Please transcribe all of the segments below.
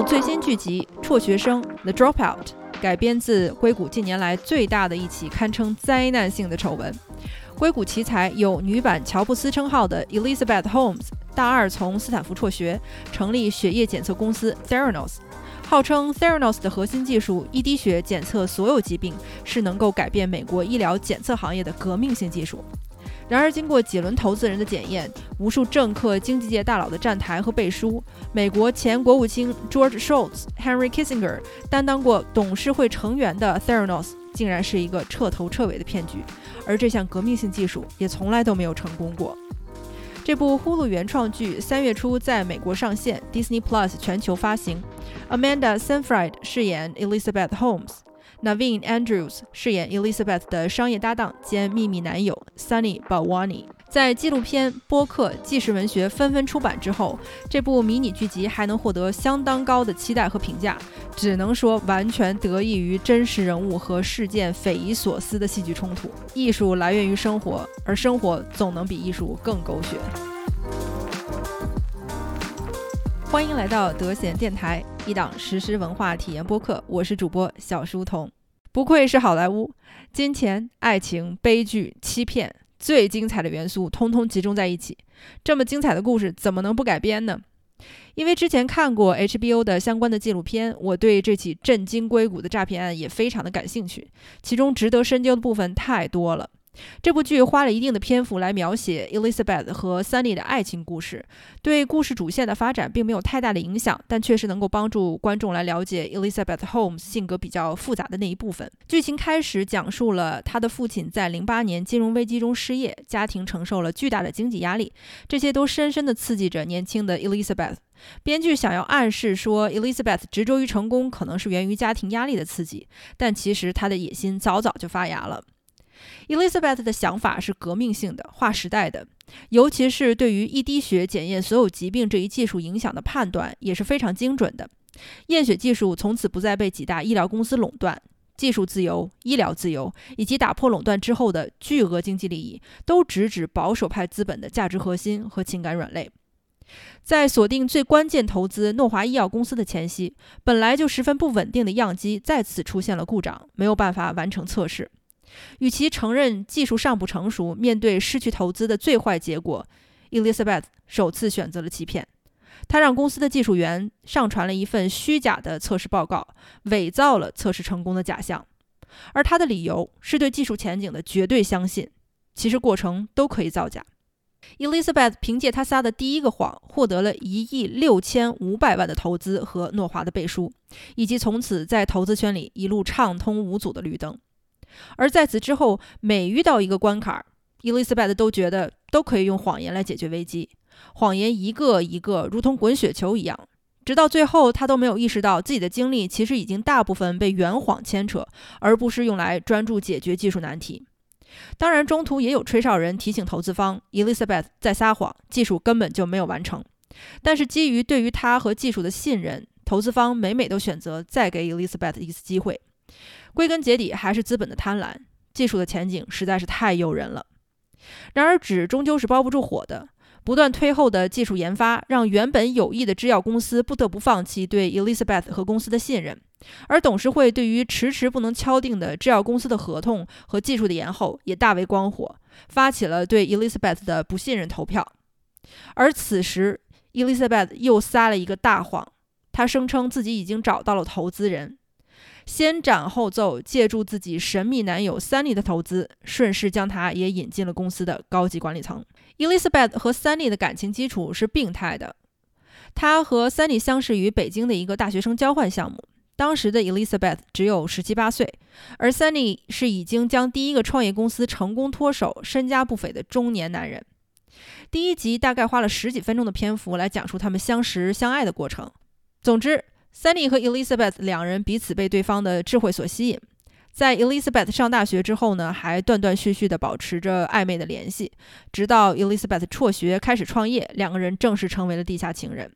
最新剧集《辍学生》The Dropout 改编自硅谷近年来最大的一起堪称灾难性的丑闻。硅谷奇才有女版乔布斯称号的 Elizabeth Holmes，大二从斯坦福辍学，成立血液检测公司 Theranos，号称 Theranos 的核心技术一滴血检测所有疾病，是能够改变美国医疗检测行业的革命性技术。然而，经过几轮投资人的检验，无数政客、经济界大佬的站台和背书，美国前国务卿 George Shultz、Henry Kissinger 担当过董事会成员的 Theranos，竟然是一个彻头彻尾的骗局，而这项革命性技术也从来都没有成功过。这部呼噜原创剧三月初在美国上线，Disney Plus 全球发行。Amanda Seyfried 饰演 Elizabeth Holmes。Naveen Andrews 饰演 Elizabeth 的商业搭档兼秘密男友 Sunny b a w a n i。在纪录片、播客、纪实文学纷纷出版之后，这部迷你剧集还能获得相当高的期待和评价，只能说完全得益于真实人物和事件匪夷所思的戏剧冲突。艺术来源于生活，而生活总能比艺术更狗血。欢迎来到德贤电台。一档实时文化体验播客，我是主播小书童。不愧是好莱坞，金钱、爱情、悲剧、欺骗，最精彩的元素通通集中在一起。这么精彩的故事，怎么能不改编呢？因为之前看过 HBO 的相关的纪录片，我对这起震惊硅谷的诈骗案也非常的感兴趣。其中值得深究的部分太多了。这部剧花了一定的篇幅来描写 Elizabeth 和 Sunny 的爱情故事，对故事主线的发展并没有太大的影响，但确实能够帮助观众来了解 Elizabeth Holmes 性格比较复杂的那一部分。剧情开始讲述了他的父亲在08年金融危机中失业，家庭承受了巨大的经济压力，这些都深深地刺激着年轻的 Elizabeth。编剧想要暗示说 Elizabeth 执着于成功可能是源于家庭压力的刺激，但其实他的野心早早就发芽了。Elizabeth 的想法是革命性的、划时代的，尤其是对于一滴血检验所有疾病这一技术影响的判断也是非常精准的。验血技术从此不再被几大医疗公司垄断，技术自由、医疗自由以及打破垄断之后的巨额经济利益，都直指保守派资本的价值核心和情感软肋。在锁定最关键投资诺华医药公司的前夕，本来就十分不稳定的样机再次出现了故障，没有办法完成测试。与其承认技术尚不成熟，面对失去投资的最坏结果，Elizabeth 首次选择了欺骗。他让公司的技术员上传了一份虚假的测试报告，伪造了测试成功的假象。而他的理由是对技术前景的绝对相信。其实过程都可以造假。Elizabeth 凭借他撒的第一个谎，获得了一亿六千五百万的投资和诺华的背书，以及从此在投资圈里一路畅通无阻的绿灯。而在此之后，每遇到一个关卡，Elizabeth 都觉得都可以用谎言来解决危机。谎言一个一个如同滚雪球一样，直到最后，他都没有意识到自己的精力其实已经大部分被圆谎牵扯，而不是用来专注解决技术难题。当然，中途也有吹哨人提醒投资方，Elizabeth 在撒谎，技术根本就没有完成。但是基于对于他和技术的信任，投资方每每都选择再给 Elizabeth 一次机会。归根结底还是资本的贪婪，技术的前景实在是太诱人了。然而纸终究是包不住火的，不断推后的技术研发让原本有益的制药公司不得不放弃对 Elizabeth 和公司的信任，而董事会对于迟迟不能敲定的制药公司的合同和技术的延后也大为光火，发起了对 Elizabeth 的不信任投票。而此时，Elizabeth 又撒了一个大谎，她声称自己已经找到了投资人。先斩后奏，借助自己神秘男友 Sunny 的投资，顺势将他也引进了公司的高级管理层。Elizabeth 和 Sunny 的感情基础是病态的。他和 Sunny 相识于北京的一个大学生交换项目，当时的 Elizabeth 只有十七八岁，而 Sunny 是已经将第一个创业公司成功脱手、身家不菲的中年男人。第一集大概花了十几分钟的篇幅来讲述他们相识相爱的过程。总之。Sunny 和 Elizabeth 两人彼此被对方的智慧所吸引，在 Elizabeth 上大学之后呢，还断断续续地保持着暧昧的联系，直到 Elizabeth 辍学开始创业，两个人正式成为了地下情人。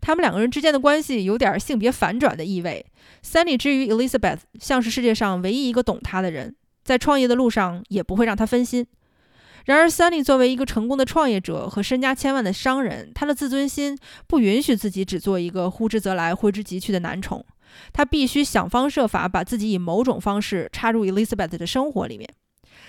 他们两个人之间的关系有点性别反转的意味。Sunny 之于 Elizabeth 像是世界上唯一一个懂他的人，在创业的路上也不会让他分心。然而，Sunny 作为一个成功的创业者和身家千万的商人，他的自尊心不允许自己只做一个呼之则来、挥之即去的男宠。他必须想方设法把自己以某种方式插入 Elizabeth 的生活里面。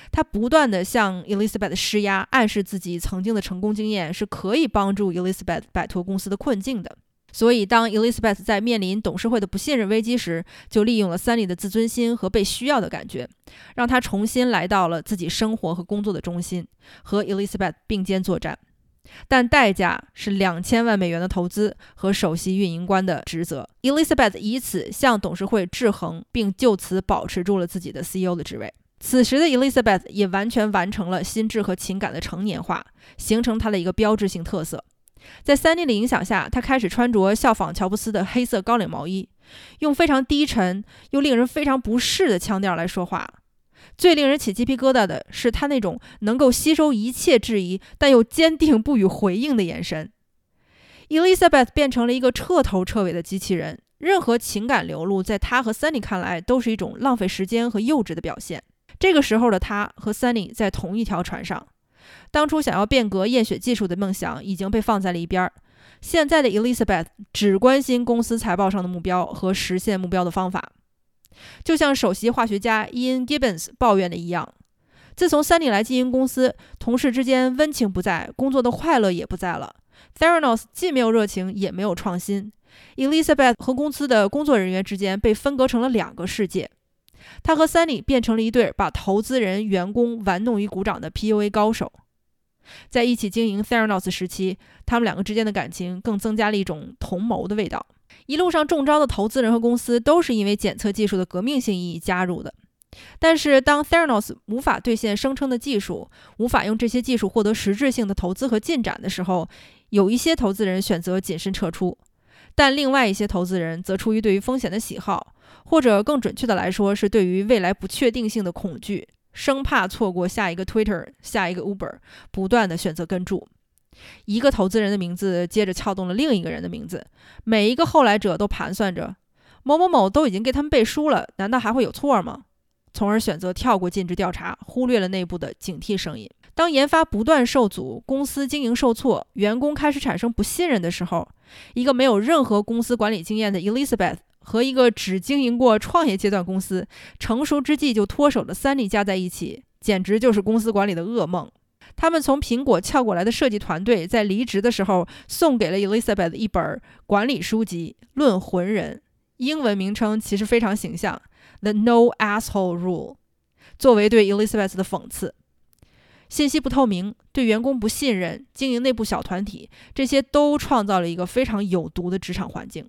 他不断地向 Elizabeth 施压，暗示自己曾经的成功经验是可以帮助 Elizabeth 摆脱公司的困境的。所以，当 Elizabeth 在面临董事会的不信任危机时，就利用了 Sunny 的自尊心和被需要的感觉，让他重新来到了自己生活和工作的中心，和 Elizabeth 并肩作战。但代价是两千万美元的投资和首席运营官的职责。Elizabeth 以此向董事会制衡，并就此保持住了自己的 CEO 的职位。此时的 Elizabeth 也完全完成了心智和情感的成年化，形成她的一个标志性特色。在 Sunny 的影响下，他开始穿着效仿乔布斯的黑色高领毛衣，用非常低沉又令人非常不适的腔调来说话。最令人起鸡皮疙瘩的是他那种能够吸收一切质疑，但又坚定不予回应的眼神。Elizabeth 变成了一个彻头彻尾的机器人，任何情感流露，在他和 Sunny 看来都是一种浪费时间和幼稚的表现。这个时候的他和 Sunny 在同一条船上。当初想要变革验血技术的梦想已经被放在了一边儿，现在的 Elizabeth 只关心公司财报上的目标和实现目标的方法。就像首席化学家 Ian Gibbons 抱怨的一样，自从 Sunny 来经营公司，同事之间温情不在，工作的快乐也不在了。Theranos 既没有热情，也没有创新。Elizabeth 和公司的工作人员之间被分隔成了两个世界。他和 Sunny 变成了一对把投资人、员工玩弄于股掌的 PUA 高手。在一起经营 Theranos 时期，他们两个之间的感情更增加了一种同谋的味道。一路上中招的投资人和公司都是因为检测技术的革命性意义加入的。但是，当 Theranos 无法兑现声称的技术，无法用这些技术获得实质性的投资和进展的时候，有一些投资人选择谨慎撤出，但另外一些投资人则出于对于风险的喜好，或者更准确的来说，是对于未来不确定性的恐惧。生怕错过下一个 Twitter、下一个 Uber，不断的选择跟注。一个投资人的名字接着撬动了另一个人的名字，每一个后来者都盘算着某某某都已经给他们背书了，难道还会有错吗？从而选择跳过尽职调查，忽略了内部的警惕声音。当研发不断受阻，公司经营受挫，员工开始产生不信任的时候，一个没有任何公司管理经验的 Elizabeth。和一个只经营过创业阶段公司、成熟之际就脱手的 Sunny 加在一起，简直就是公司管理的噩梦。他们从苹果撬过来的设计团队，在离职的时候送给了 Elizabeth 一本管理书籍《论魂人》，英文名称其实非常形象，《The No Asshole Rule》，作为对 Elizabeth 的讽刺。信息不透明，对员工不信任，经营内部小团体，这些都创造了一个非常有毒的职场环境。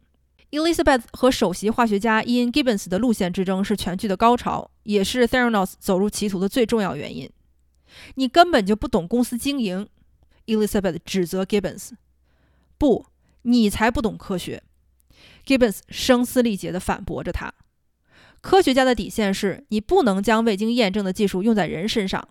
Elizabeth 和首席化学家 Ian Gibbons 的路线之争是全剧的高潮，也是 Theranos 走入歧途的最重要原因。你根本就不懂公司经营，Elizabeth 指责 Gibbons。不，你才不懂科学，Gibbons 声嘶力竭地反驳着他。科学家的底线是你不能将未经验证的技术用在人身上。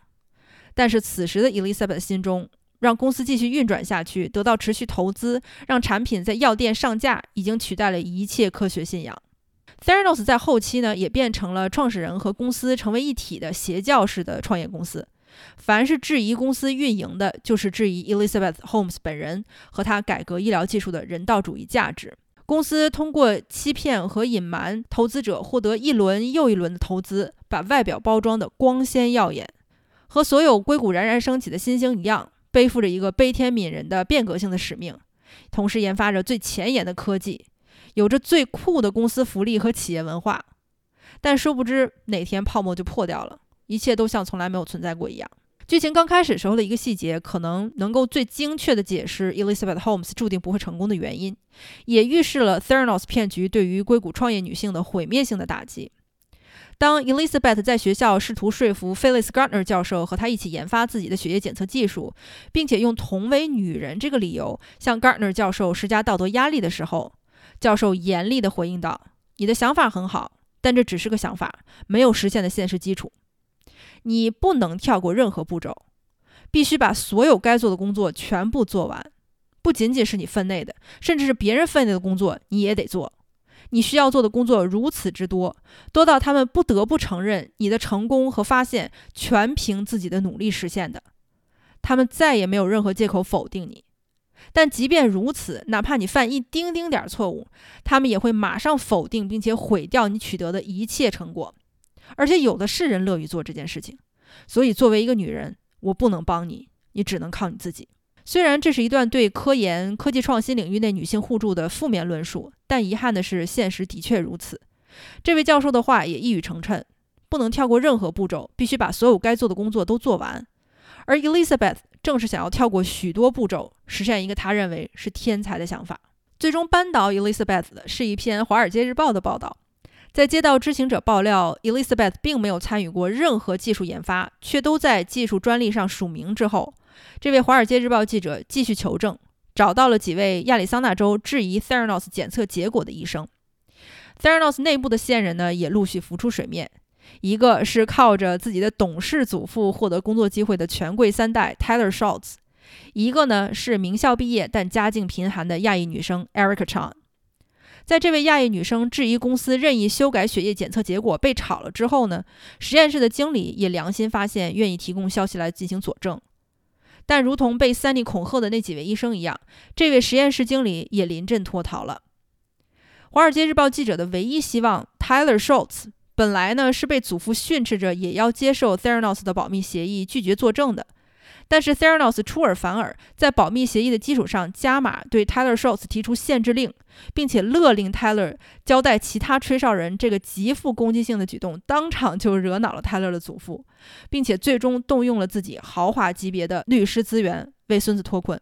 但是此时的 Elizabeth 心中。让公司继续运转下去，得到持续投资，让产品在药店上架，已经取代了一切科学信仰。Theranos 在后期呢，也变成了创始人和公司成为一体的邪教式的创业公司。凡是质疑公司运营的，就是质疑 Elizabeth Holmes 本人和他改革医疗技术的人道主义价值。公司通过欺骗和隐瞒投资者，获得一轮又一轮的投资，把外表包装的光鲜耀眼，和所有硅谷冉冉升起的新星一样。背负着一个悲天悯人的变革性的使命，同时研发着最前沿的科技，有着最酷的公司福利和企业文化。但殊不知，哪天泡沫就破掉了，一切都像从来没有存在过一样。剧情刚开始时候的一个细节，可能能够最精确地解释 Elizabeth Holmes 注定不会成功的原因，也预示了 Theranos 骗局对于硅谷创业女性的毁灭性的打击。当 Elizabeth 在学校试图说服 Phyllis Gardner 教授和他一起研发自己的血液检测技术，并且用同为女人这个理由向 Gardner 教授施加道德压力的时候，教授严厉地回应道：“你的想法很好，但这只是个想法，没有实现的现实基础。你不能跳过任何步骤，必须把所有该做的工作全部做完，不仅仅是你分内的，甚至是别人分内的工作你也得做。”你需要做的工作如此之多，多到他们不得不承认你的成功和发现全凭自己的努力实现的。他们再也没有任何借口否定你。但即便如此，哪怕你犯一丁丁点错误，他们也会马上否定并且毁掉你取得的一切成果。而且有的是人乐于做这件事情。所以，作为一个女人，我不能帮你，你只能靠你自己。虽然这是一段对科研、科技创新领域内女性互助的负面论述，但遗憾的是，现实的确如此。这位教授的话也一语成谶：不能跳过任何步骤，必须把所有该做的工作都做完。而 Elizabeth 正是想要跳过许多步骤，实现一个他认为是天才的想法。最终扳倒 Elizabeth 的是一篇《华尔街日报》的报道。在接到知情者爆料，Elizabeth 并没有参与过任何技术研发，却都在技术专利上署名之后，这位《华尔街日报》记者继续求证，找到了几位亚利桑那州质疑 Theranos 检测结果的医生。Theranos 内部的线人呢，也陆续浮出水面。一个是靠着自己的董事祖父获得工作机会的权贵三代 Tyler Schultz，一个呢是名校毕业但家境贫寒的亚裔女生 Erica Chan。在这位亚裔女生质疑公司任意修改血液检测结果被炒了之后呢，实验室的经理也良心发现，愿意提供消息来进行佐证。但如同被三 y 恐吓的那几位医生一样，这位实验室经理也临阵脱逃了。华尔街日报记者的唯一希望，Tyler Schultz。本来呢是被祖父训斥着也要接受 Theranos 的保密协议，拒绝作证的。但是 Theranos 出尔反尔，在保密协议的基础上加码，对 Tyler Schultz 提出限制令，并且勒令 Tyler 交代其他吹哨人。这个极富攻击性的举动，当场就惹恼了 Tyler 的祖父，并且最终动用了自己豪华级别的律师资源为孙子脱困。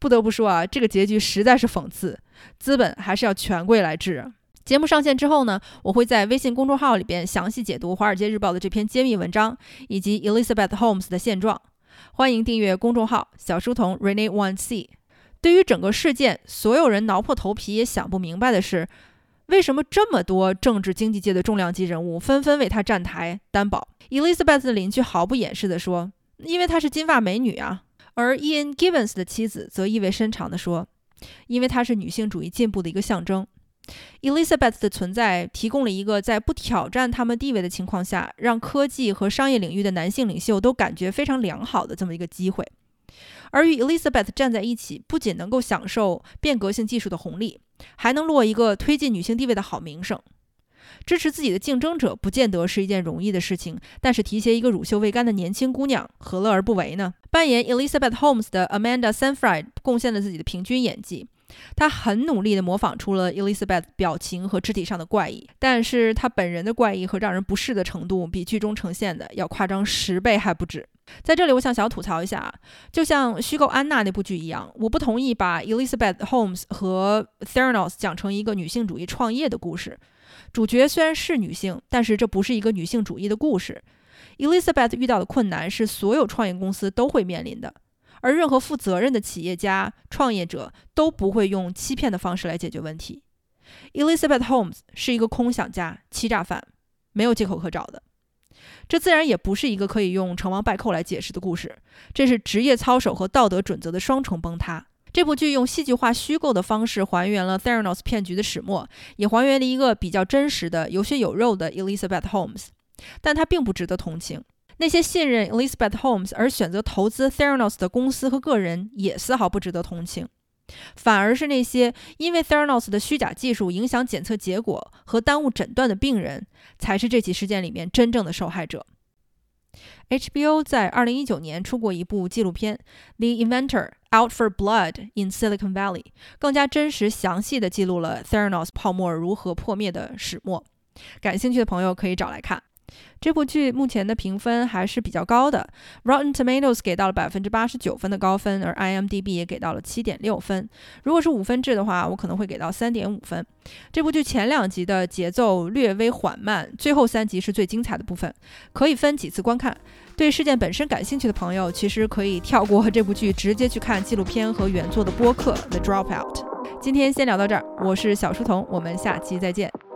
不得不说啊，这个结局实在是讽刺。资本还是要权贵来治。节目上线之后呢，我会在微信公众号里边详细解读《华尔街日报》的这篇揭秘文章，以及 Elizabeth Holmes 的现状。欢迎订阅公众号小书童 Rene One C。对于整个事件，所有人挠破头皮也想不明白的是，为什么这么多政治经济界的重量级人物纷纷为她站台担保？Elizabeth 的邻居毫不掩饰地说：“因为她是金发美女啊。”而 Ian Givens 的妻子则意味深长地说：“因为她是女性主义进步的一个象征。” Elizabeth 的存在提供了一个在不挑战他们地位的情况下，让科技和商业领域的男性领袖都感觉非常良好的这么一个机会。而与 Elizabeth 站在一起，不仅能够享受变革性技术的红利，还能落一个推进女性地位的好名声。支持自己的竞争者不见得是一件容易的事情，但是提携一个乳臭未干的年轻姑娘，何乐而不为呢？扮演 Elizabeth Holmes 的 Amanda Seyfried 贡献了自己的平均演技。他很努力地模仿出了 Elizabeth 表情和肢体上的怪异，但是他本人的怪异和让人不适的程度比剧中呈现的要夸张十倍还不止。在这里，我想小吐槽一下啊，就像《虚构安娜》那部剧一样，我不同意把 Elizabeth Holmes 和 Theranos 讲成一个女性主义创业的故事。主角虽然是女性，但是这不是一个女性主义的故事。Elizabeth 遇到的困难是所有创业公司都会面临的。而任何负责任的企业家、创业者都不会用欺骗的方式来解决问题。Elizabeth Holmes 是一个空想家、欺诈犯，没有借口可找的。这自然也不是一个可以用成王败寇来解释的故事。这是职业操守和道德准则的双重崩塌。这部剧用戏剧化、虚构的方式还原了 Theranos 骗局的始末，也还原了一个比较真实的、有血有肉的 Elizabeth Holmes，但她并不值得同情。那些信任 Elizabeth Holmes 而选择投资 Theranos 的公司和个人也丝毫不值得同情，反而是那些因为 Theranos 的虚假技术影响检测结果和耽误诊断的病人，才是这起事件里面真正的受害者。HBO 在2019年出过一部纪录片《The Inventor: Out for Blood in Silicon Valley》，更加真实详细的记录了 Theranos 泡沫如何破灭的始末。感兴趣的朋友可以找来看。这部剧目前的评分还是比较高的，Rotten Tomatoes 给到了百分之八十九分的高分，而 IMDB 也给到了七点六分。如果是五分制的话，我可能会给到三点五分。这部剧前两集的节奏略微缓慢，最后三集是最精彩的部分，可以分几次观看。对事件本身感兴趣的朋友，其实可以跳过这部剧，直接去看纪录片和原作的播客《The Dropout》。今天先聊到这儿，我是小书童，我们下期再见。